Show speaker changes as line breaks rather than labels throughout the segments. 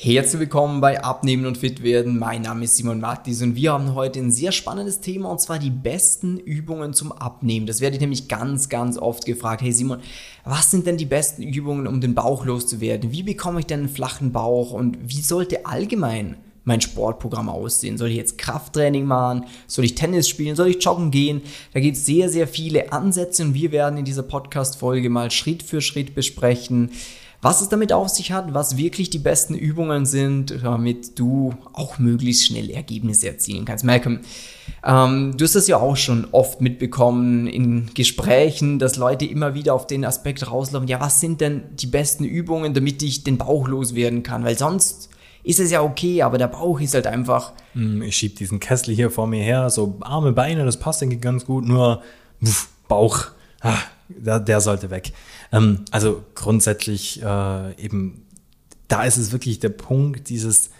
Herzlich willkommen bei Abnehmen und Fit werden. Mein Name ist Simon Mattis und wir haben heute ein sehr spannendes Thema und zwar die besten Übungen zum Abnehmen. Das werde ich nämlich ganz, ganz oft gefragt. Hey Simon, was sind denn die besten Übungen, um den Bauch loszuwerden? Wie bekomme ich denn einen flachen Bauch und wie sollte allgemein mein Sportprogramm aussehen? Soll ich jetzt Krafttraining machen? Soll ich Tennis spielen? Soll ich joggen gehen? Da gibt es sehr, sehr viele Ansätze und wir werden in dieser Podcast-Folge mal Schritt für Schritt besprechen, was es damit auf sich hat, was wirklich die besten Übungen sind, damit du auch möglichst schnell Ergebnisse erzielen kannst. Malcolm, ähm, du hast das ja auch schon oft mitbekommen in Gesprächen, dass Leute immer wieder auf den Aspekt rauslaufen, ja, was sind denn die besten Übungen, damit ich den Bauch loswerden kann? Weil sonst ist es ja okay, aber der Bauch ist halt einfach.
Hm, ich schieb diesen Kessel hier vor mir her, so Arme, Beine, das passt denke ich ganz gut, nur pff, Bauch, ah, der, der sollte weg. Ähm, also grundsätzlich äh, eben, da ist es wirklich der Punkt, dieses,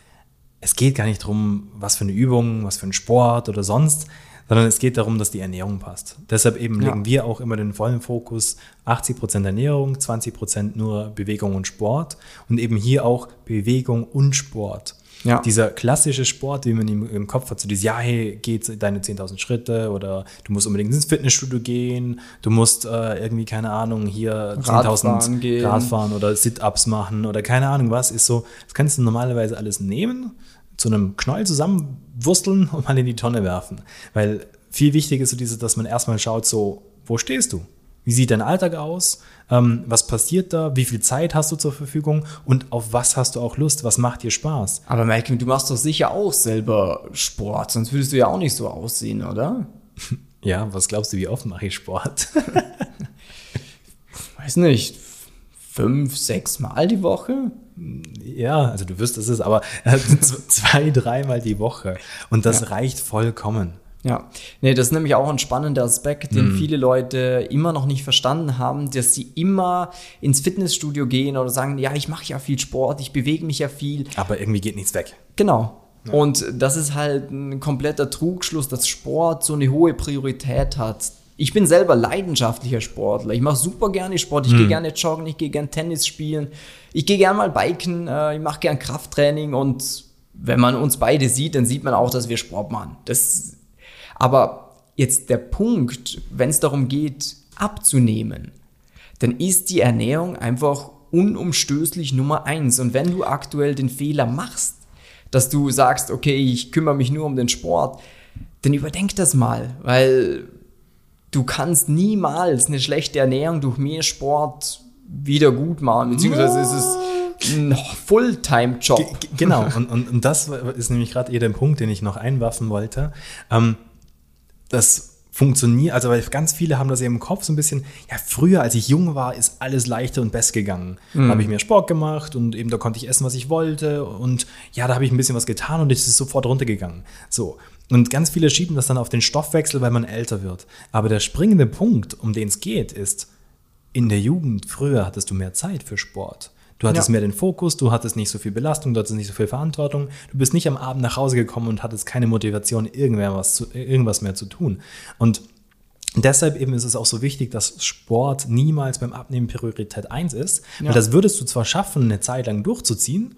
es geht gar nicht darum, was für eine Übung, was für ein Sport oder sonst, sondern es geht darum, dass die Ernährung passt. Deshalb eben ja. legen wir auch immer den vollen Fokus 80% Ernährung, 20% nur Bewegung und Sport und eben hier auch Bewegung und Sport. Ja. Dieser klassische Sport, den man im, im Kopf hat, so dieses, ja, hey, geht deine 10.000 Schritte oder du musst unbedingt ins Fitnessstudio gehen, du musst äh, irgendwie, keine Ahnung, hier 10.000 Radfahren oder Sit-Ups machen oder keine Ahnung was, ist so, das kannst du normalerweise alles nehmen, zu einem Knäuel zusammenwursteln und mal in die Tonne werfen. Weil viel wichtiger ist so dieses, dass man erstmal schaut, so, wo stehst du? Wie sieht dein Alltag aus? Ähm, was passiert da? Wie viel Zeit hast du zur Verfügung? Und auf was hast du auch Lust? Was macht dir Spaß?
Aber Malcolm, du machst doch sicher auch selber Sport, sonst würdest du ja auch nicht so aussehen, oder?
Ja, was glaubst du, wie oft mache ich Sport?
Weiß nicht, fünf, sechs Mal die Woche?
Ja, also du wüsstest es, aber zwei, dreimal die Woche. Und das ja. reicht vollkommen.
Ja, nee, das ist nämlich auch ein spannender Aspekt, den mhm. viele Leute immer noch nicht verstanden haben, dass sie immer ins Fitnessstudio gehen oder sagen, ja, ich mache ja viel Sport, ich bewege mich ja viel.
Aber irgendwie geht nichts weg.
Genau. Ja. Und das ist halt ein kompletter Trugschluss, dass Sport so eine hohe Priorität hat. Ich bin selber leidenschaftlicher Sportler. Ich mache super gerne Sport. Ich mhm. gehe gerne joggen, ich gehe gerne Tennis spielen. Ich gehe gerne mal biken, äh, ich mache gerne Krafttraining und wenn man uns beide sieht, dann sieht man auch, dass wir Sport machen. Das aber jetzt der Punkt, wenn es darum geht, abzunehmen, dann ist die Ernährung einfach unumstößlich Nummer eins. Und wenn du aktuell den Fehler machst, dass du sagst, okay, ich kümmere mich nur um den Sport, dann überdenk das mal, weil du kannst niemals eine schlechte Ernährung durch mehr Sport wieder gut machen, beziehungsweise ist es ein Fulltime-Job.
Genau, und, und, und das ist nämlich gerade eher der Punkt, den ich noch einwerfen wollte. Ähm, das funktioniert, also weil ganz viele haben das eben im Kopf so ein bisschen, ja, früher, als ich jung war, ist alles leichter und best gegangen. Mhm. Da habe ich mir Sport gemacht und eben da konnte ich essen, was ich wollte und ja, da habe ich ein bisschen was getan und es ist sofort runtergegangen. So. Und ganz viele schieben das dann auf den Stoffwechsel, weil man älter wird. Aber der springende Punkt, um den es geht, ist, in der Jugend, früher hattest du mehr Zeit für Sport. Du hattest ja. mehr den Fokus, du hattest nicht so viel Belastung, du hattest nicht so viel Verantwortung. Du bist nicht am Abend nach Hause gekommen und hattest keine Motivation, irgendwas, zu, irgendwas mehr zu tun. Und Deshalb eben ist es auch so wichtig, dass Sport niemals beim Abnehmen Priorität 1 ist. Ja. Weil das würdest du zwar schaffen, eine Zeit lang durchzuziehen,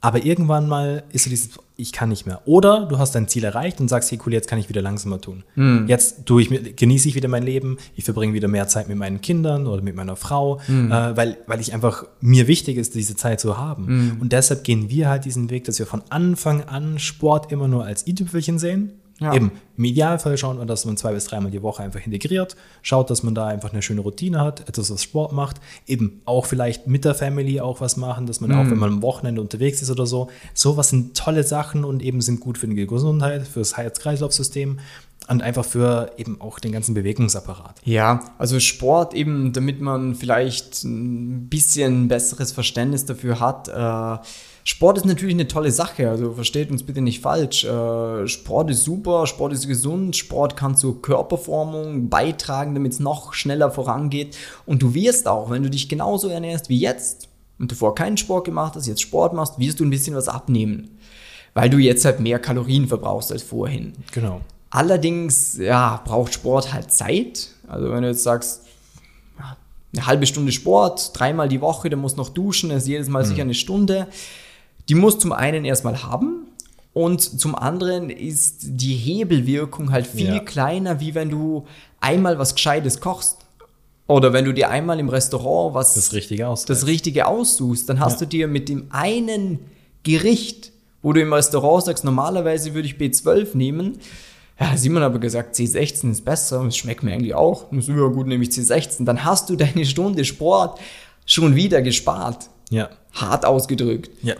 aber irgendwann mal ist so dieses, ich kann nicht mehr. Oder du hast dein Ziel erreicht und sagst, hey cool, jetzt kann ich wieder langsamer tun. Mhm. Jetzt tue ich, genieße ich wieder mein Leben, ich verbringe wieder mehr Zeit mit meinen Kindern oder mit meiner Frau, mhm. äh, weil, weil ich einfach, mir wichtig ist, diese Zeit zu haben. Mhm. Und deshalb gehen wir halt diesen Weg, dass wir von Anfang an Sport immer nur als i-Tüpfelchen sehen ja. Eben im Idealfall schauen wir, dass man zwei bis dreimal die Woche einfach integriert, schaut, dass man da einfach eine schöne Routine hat, etwas, was Sport macht, eben auch vielleicht mit der Family auch was machen, dass man mhm. auch, wenn man am Wochenende unterwegs ist oder so, sowas sind tolle Sachen und eben sind gut für die Gesundheit, für das Herz-Kreislauf-System und einfach für eben auch den ganzen Bewegungsapparat.
Ja, also Sport eben, damit man vielleicht ein bisschen besseres Verständnis dafür hat, äh, Sport ist natürlich eine tolle Sache, also versteht uns bitte nicht falsch. Äh, Sport ist super, Sport ist gesund, Sport kann zur Körperformung beitragen, damit es noch schneller vorangeht. Und du wirst auch, wenn du dich genauso ernährst wie jetzt und du vorher keinen Sport gemacht hast, jetzt Sport machst, wirst du ein bisschen was abnehmen. Weil du jetzt halt mehr Kalorien verbrauchst als vorhin.
Genau.
Allerdings, ja, braucht Sport halt Zeit. Also wenn du jetzt sagst, eine halbe Stunde Sport, dreimal die Woche, dann musst noch duschen, das ist jedes Mal mhm. sicher eine Stunde die musst zum einen erstmal haben und zum anderen ist die Hebelwirkung halt viel
Ja.
kleiner, wie wenn du einmal was Gescheites kochst. Oder wenn du dir einmal im Restaurant was
Das Richtige aus.
das Richtige aussuchst, dann hast
Ja.
du dir mit dem einen Gericht, wo du im Restaurant sagst, normalerweise würde ich B12 nehmen, ja, Simon aber gesagt, C16 ist besser und es schmeckt mir eigentlich auch. Und so, ja gut, nehme ich C16. Dann hast du deine Stunde Sport schon wieder gespart.
Ja.
Hart ausgedrückt.
Ja,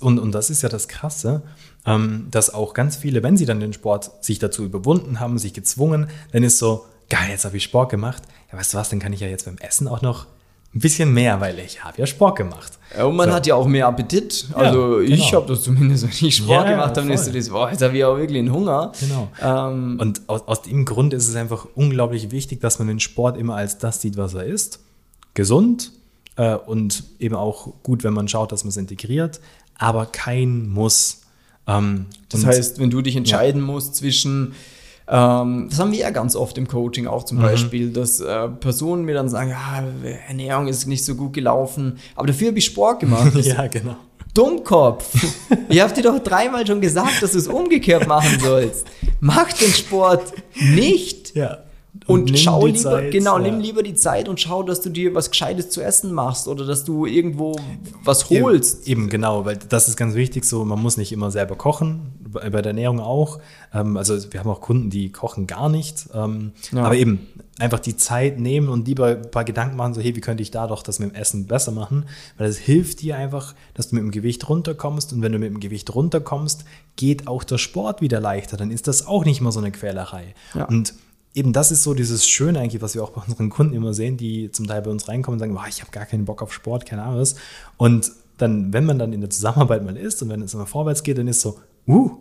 und, und das ist ja das Krasse, ähm, dass auch ganz viele, wenn sie dann den Sport sich dazu überwunden haben, sich gezwungen, dann ist so, geil, jetzt habe ich Sport gemacht. Ja, weißt du was, dann kann ich ja jetzt beim Essen auch noch ein bisschen mehr, weil ich habe ja Sport gemacht.
Ja, Und man
So.
hat ja auch mehr Appetit. Also ich
genau.
habe das zumindest, wenn ich Sport
Ja, ja,
gemacht habe, dann ist so
voll.
das, boah, jetzt habe ich auch wirklich einen Hunger.
Genau.
Ähm,
Und aus, aus dem Grund ist es einfach unglaublich wichtig, dass man den Sport immer als das sieht, was er ist. Gesund äh, und eben auch gut, wenn man schaut, dass man es integriert, aber kein Muss. Ähm,
Das heißt, wenn du dich entscheiden musst zwischen, ähm, das haben wir ja ganz oft im Coaching auch
Mhm.
zum Beispiel, dass äh, Personen mir dann sagen, ja, Ernährung ist nicht so gut gelaufen, aber dafür habe ich Sport gemacht.
Ja, genau.
Dummkopf. Ich habe dir doch dreimal schon gesagt, dass du es umgekehrt machen sollst. Mach den Sport nicht.
Ja.
Und,
nimm
schau lieber,
Zeit,
genau,
ja.
nimm lieber die Zeit und schau, dass du dir was Gescheites zu essen machst oder dass du irgendwo was
Eben-
holst.
Eben, genau, weil das ist ganz wichtig so, man muss nicht immer selber kochen, bei bei der Ernährung auch. Ähm, also wir haben auch Kunden, die kochen gar nicht. Ähm,
Ja.
Aber eben einfach die Zeit nehmen und lieber ein paar Gedanken machen, so hey, wie könnte ich da doch das mit dem Essen besser machen? Weil das hilft dir einfach, dass du mit dem Gewicht runterkommst und wenn du mit dem Gewicht runterkommst, geht auch der Sport wieder leichter. Dann ist das auch nicht mehr so eine Quälerei.
Ja.
Und eben das ist so dieses Schöne eigentlich, was wir auch bei unseren Kunden immer sehen, die zum Teil bei uns reinkommen und sagen, "Boah, ich habe gar keinen Bock auf Sport, keine Ahnung was. Und dann, wenn man dann in der Zusammenarbeit mal ist und wenn es immer vorwärts geht, dann ist so, uh,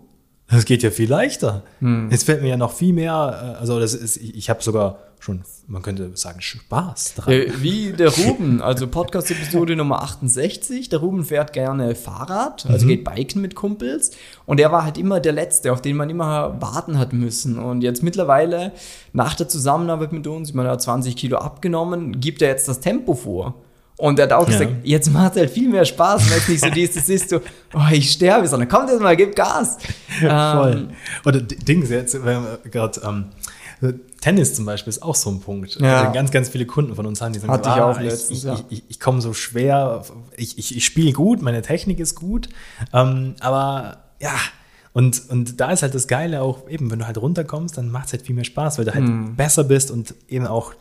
das geht ja viel leichter. Jetzt fällt mir ja noch viel mehr, äh, also das ist, ich, ich habe sogar schon, man könnte sagen, Spaß dran.
Äh, Wie der Ruben, also Podcast-Episode Nummer 68. Der Ruben fährt gerne Fahrrad, also geht biken mit Kumpels. Und er war halt immer der Letzte, auf den man immer warten hat müssen. Und jetzt mittlerweile, nach der Zusammenarbeit mit uns, ich meine, er hat 20 Kilo abgenommen, gibt er jetzt das Tempo vor. Und er hat auch
Ja.
gesagt, jetzt macht es halt viel mehr Spaß, weil es nicht so dieses ist, so, oh, ich sterbe, sondern kommt jetzt mal, gib Gas.
Voll.
Ähm,
Oder Dings, jetzt, wenn wir gerade, ähm, Tennis zum Beispiel ist auch so ein Punkt.
Ja.
Also ganz, ganz viele Kunden von uns haben, die sagen,
Hatte ich
ah,
auch letztens,
ich,
ja.
ich, ich, ich komme so schwer, ich, ich, ich spiele gut, meine Technik ist gut, ähm, aber ja, und, und da ist halt das Geile auch, eben, wenn du halt runterkommst, dann macht es halt viel mehr Spaß, weil du halt
Mhm.
besser bist und eben auch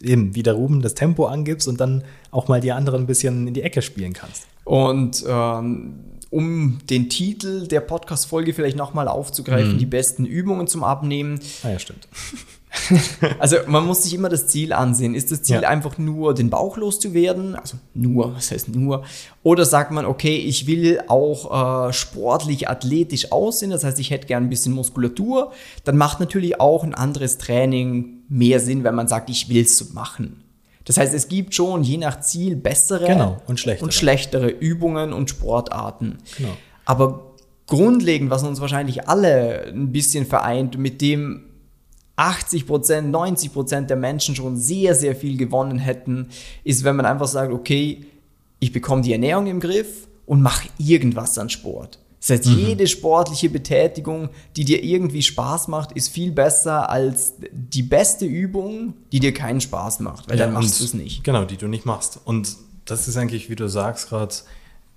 eben wie der Ruben das Tempo angibst und dann auch mal die anderen ein bisschen in die Ecke spielen kannst.
Und ähm, um den Titel der Podcast-Folge vielleicht nochmal aufzugreifen,
Mhm.
die besten Übungen zum Abnehmen.
Ah ja, stimmt.
Also man muss sich immer das Ziel ansehen. Ist das Ziel
Ja.
einfach nur, den Bauch loszuwerden? Also nur, was heißt nur? Oder sagt man, okay, ich will auch äh, sportlich, athletisch aussehen, das heißt, ich hätte gern ein bisschen Muskulatur. Dann macht natürlich auch ein anderes Training mehr Sinn, wenn man sagt, ich will es machen. Das heißt, es gibt schon je nach Ziel bessere
Genau, und schlechtere.
und schlechtere Übungen und Sportarten.
Genau.
Aber grundlegend, was uns wahrscheinlich alle ein bisschen vereint, mit dem 80 Prozent, 90 Prozent der Menschen schon sehr, sehr viel gewonnen hätten, ist, wenn man einfach sagt, okay, ich bekomme die Ernährung im Griff und mache irgendwas an Sport. Das heißt, jede sportliche Betätigung, die dir irgendwie Spaß macht, ist viel besser als die beste Übung, die dir keinen Spaß macht, weil dann
und-
machst du es nicht.
Genau, die du nicht machst. Und das ist eigentlich, wie du sagst, gerade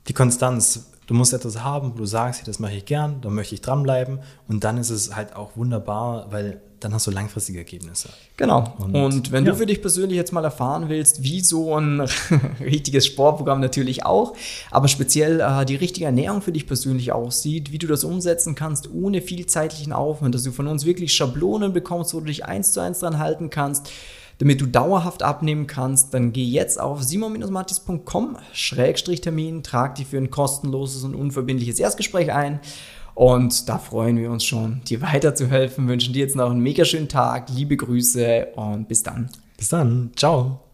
die Konstanz. Du musst etwas haben, wo du sagst, hey, das mache ich gern, da möchte ich dranbleiben. Und dann ist es halt auch wunderbar, weil dann hast du langfristige Ergebnisse.
Genau. Und,
Und-
wenn
ja.
du für dich persönlich jetzt mal erfahren willst, wie so ein richtiges Sportprogramm natürlich auch, aber speziell äh, die richtige Ernährung für dich persönlich aussieht, wie du das umsetzen kannst ohne viel zeitlichen Aufwand, dass du von uns wirklich Schablonen bekommst, wo du dich eins zu eins dran halten kannst, damit du dauerhaft abnehmen kannst, dann geh jetzt auf simon-mattis.com-termin, trag dich für ein kostenloses und unverbindliches Erstgespräch ein. Und da freuen wir uns schon, dir weiterzuhelfen. Wünschen dir jetzt noch einen mega schönen Tag, liebe Grüße und bis dann.
Bis dann. Ciao.